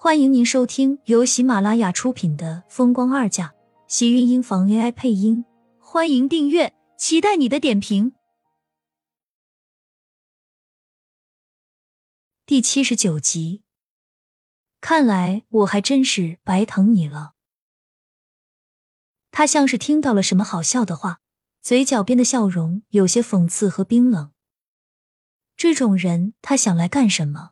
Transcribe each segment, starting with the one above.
欢迎您收听由喜马拉雅出品的《风光二嫁》，喜运音房 AI 配音。欢迎订阅，期待你的点评。第七十九集，看来我还真是白疼你了。他像是听到了什么好笑的话，嘴角边的笑容有些讽刺和冰冷。这种人，他想来干什么？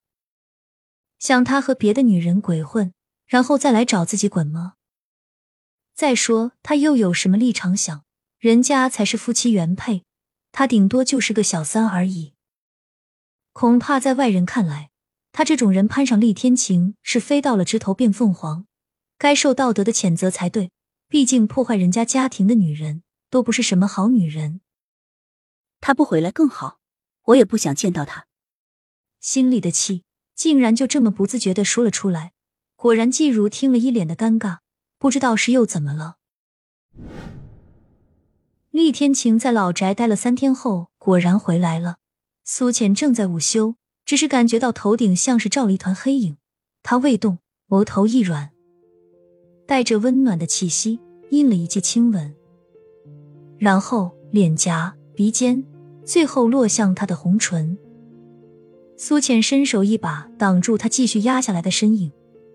想他和别的女人鬼混，然后再来找自己滚吗？再说他又有什么立场想？人家才是夫妻原配，他顶多就是个小三而已。恐怕在外人看来，他这种人攀上厉天晴是飞到了枝头变凤凰，该受道德的谴责才对。毕竟破坏人家家庭的女人都不是什么好女人。他不回来更好，我也不想见到他。心里的气。竟然就这么不自觉的说了出来，果然季如听了一脸的尴尬，不知道是又怎么了。厉天晴在老宅待了三天后，果然回来了。苏浅正在午休，只是感觉到头顶像是罩了一团黑影，他未动，额头一软，带着温暖的气息，印了一记亲吻，然后脸颊、鼻尖，最后落向他的红唇。苏浅伸手一把挡住他继续压下来的身影，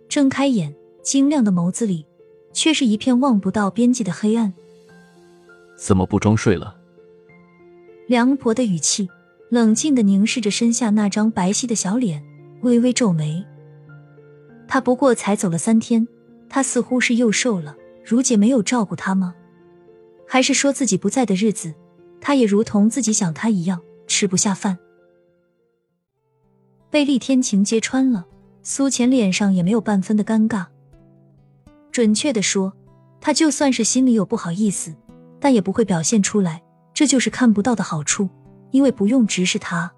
睁开眼，晶亮的眸子里却是一片望不到边际的黑暗。怎么不装睡了？梁婆的语气，冷静的凝视着身下那张白皙的小脸，微微皱眉。他不过才走了三天，他似乎是又瘦了。如姐没有照顾他吗？还是说自己不在的日子，他也如同自己想他一样吃不下饭？被厉天晴揭穿了，苏浅脸上也没有半分的尴尬。准确的说，他就算是心里有不好意思，但也不会表现出来。这就是看不到的好处，因为不用直视他。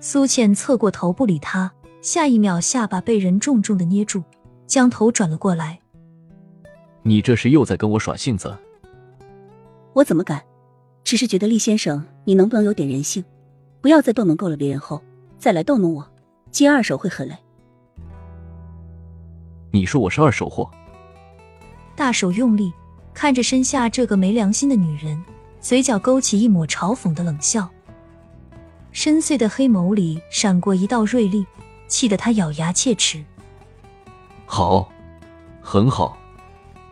苏浅侧过头不理他，下一秒下巴被人重重的捏住，将头转了过来。你这是又在跟我耍性子？我怎么敢？只是觉得厉先生，你能不能有点人性？不要在动能够了别人后。再来逗弄我，接二手会很累。你说我是二手货？大手用力看着身下这个没良心的女人，嘴角勾起一抹嘲讽的冷笑，深邃的黑眸里闪过一道锐利，气得他咬牙切齿。好，很好，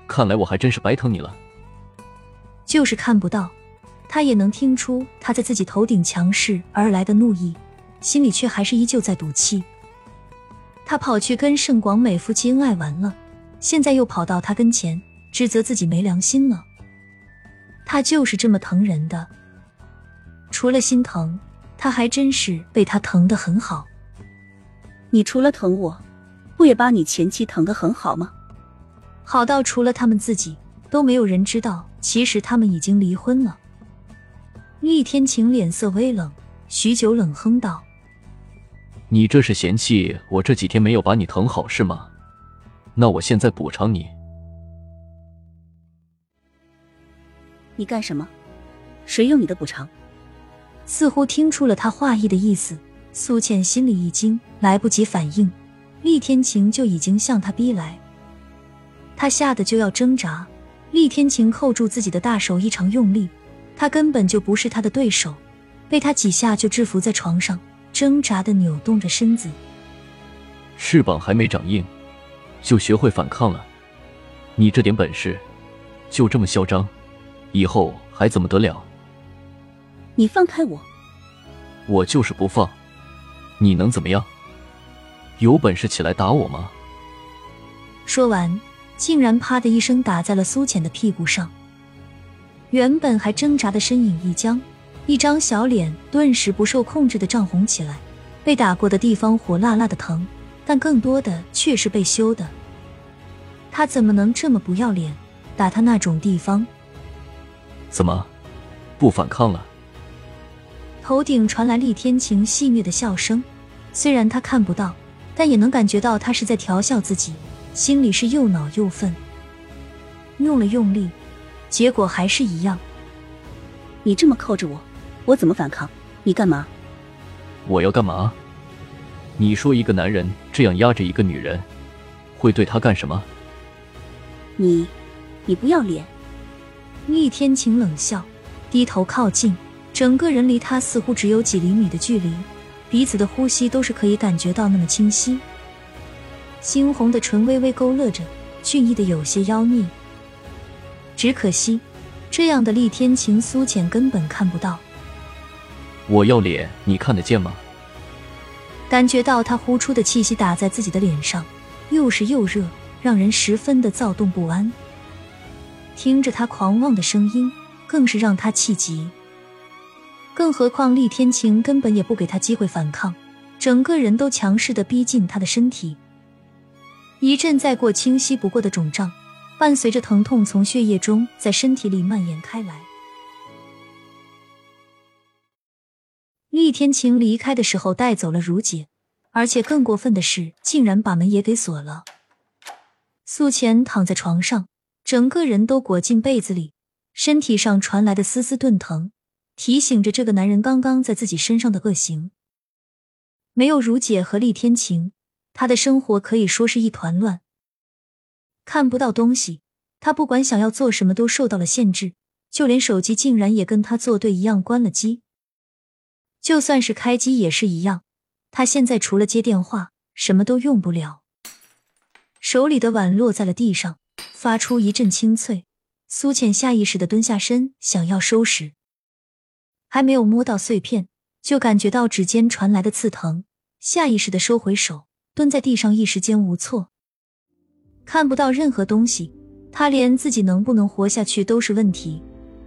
看来我还真是白疼你了。就是看不到，他也能听出他在自己头顶强势而来的怒意。心里却还是依旧在赌气。他跑去跟盛广美夫妻恩爱完了，现在又跑到他跟前指责自己没良心了。他就是这么疼人的，除了心疼，他还真是被他疼得很好。你除了疼我，不也把你前妻疼得很好吗？好到除了他们自己都没有人知道，其实他们已经离婚了。厉天晴脸色微冷，许久冷哼道。你这是嫌弃我这几天没有把你疼好是吗？那我现在补偿你。你干什么？谁用你的补偿？似乎听出了他话意的意思，苏倩心里一惊，来不及反应，厉天晴就已经向他逼来。他吓得就要挣扎，厉天晴扣住自己的大手异常用力，他根本就不是他的对手，被他几下就制服在床上。挣扎的扭动着身子，翅膀还没长硬，就学会反抗了。你这点本事，就这么嚣张，以后还怎么得了？你放开我！我就是不放，你能怎么样？有本事起来打我吗？说完，竟然啪的一声打在了苏浅的屁股上。原本还挣扎的身影一僵。一张小脸顿时不受控制的涨红起来，被打过的地方火辣辣的疼，但更多的却是被羞的。他怎么能这么不要脸，打他那种地方？怎么，不反抗了？头顶传来厉天晴戏谑的笑声，虽然他看不到，但也能感觉到他是在调笑自己，心里是又恼又愤。用了用力，结果还是一样。你这么扣着我。我怎么反抗？你干嘛？我要干嘛？你说一个男人这样压着一个女人，会对她干什么？你，你不要脸！厉天晴冷笑，低头靠近，整个人离他似乎只有几厘米的距离，彼此的呼吸都是可以感觉到那么清晰。猩红的唇微微勾勒着，俊逸的有些妖孽。只可惜，这样的厉天晴苏浅根本看不到。我要脸，你看得见吗？感觉到他呼出的气息打在自己的脸上，又湿又热，让人十分的躁动不安。听着他狂妄的声音，更是让他气急。更何况厉天晴根本也不给他机会反抗，整个人都强势的逼近他的身体。一阵再过清晰不过的肿胀，伴随着疼痛从血液中在身体里蔓延开来。厉天晴离开的时候带走了如姐，而且更过分的是，竟然把门也给锁了。素浅躺在床上，整个人都裹进被子里，身体上传来的丝丝钝疼，提醒着这个男人刚刚在自己身上的恶行。没有如姐和厉天晴。他的生活可以说是一团乱，看不到东西。他不管想要做什么都受到了限制，就连手机竟然也跟他作对一样关了机。就算是开机也是一样，他现在除了接电话什么都用不了。手里的碗落在了地上，发出一阵清脆。苏浅下意识的蹲下身想要收拾，还没有摸到碎片，就感觉到指尖传来的刺疼，下意识的收回手。蹲在地上，一时间无措，看不到任何东西。他连自己能不能活下去都是问题。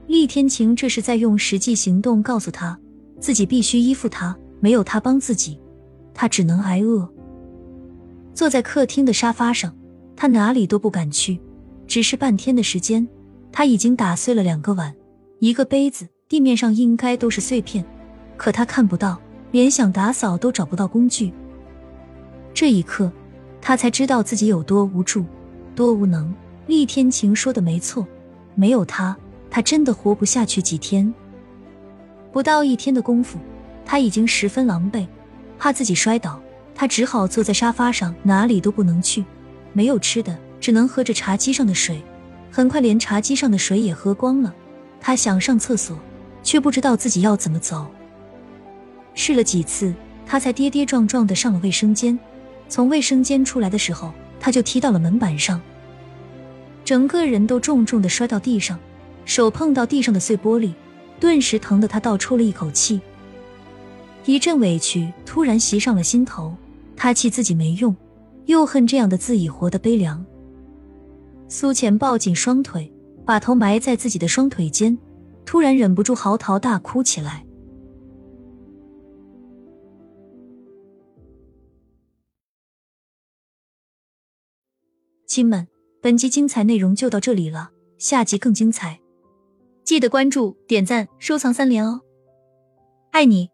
厉天晴这是在用实际行动告诉他，自己必须依附他，没有他帮自己，他只能挨饿。坐在客厅的沙发上，他哪里都不敢去。只是半天的时间，他已经打碎了两个碗，一个杯子，地面上应该都是碎片，可他看不到，连想打扫都找不到工具。这一刻，他才知道自己有多无助，多无能。厉天晴说的没错，没有他，他真的活不下去几天。不到一天的功夫，他已经十分狼狈，怕自己摔倒，他只好坐在沙发上，哪里都不能去。没有吃的，只能喝着茶几上的水。很快，连茶几上的水也喝光了。他想上厕所，却不知道自己要怎么走。试了几次，他才跌跌撞撞的上了卫生间。从卫生间出来的时候，他就踢到了门板上，整个人都重重的摔到地上，手碰到地上的碎玻璃，顿时疼得他倒抽了一口气。一阵委屈突然袭上了心头，他气自己没用，又恨这样的自己活得悲凉。苏浅抱紧双腿，把头埋在自己的双腿间，突然忍不住嚎啕大哭起来。亲们，本集精彩内容就到这里了，下集更精彩，记得关注、点赞、收藏三连哦，爱你！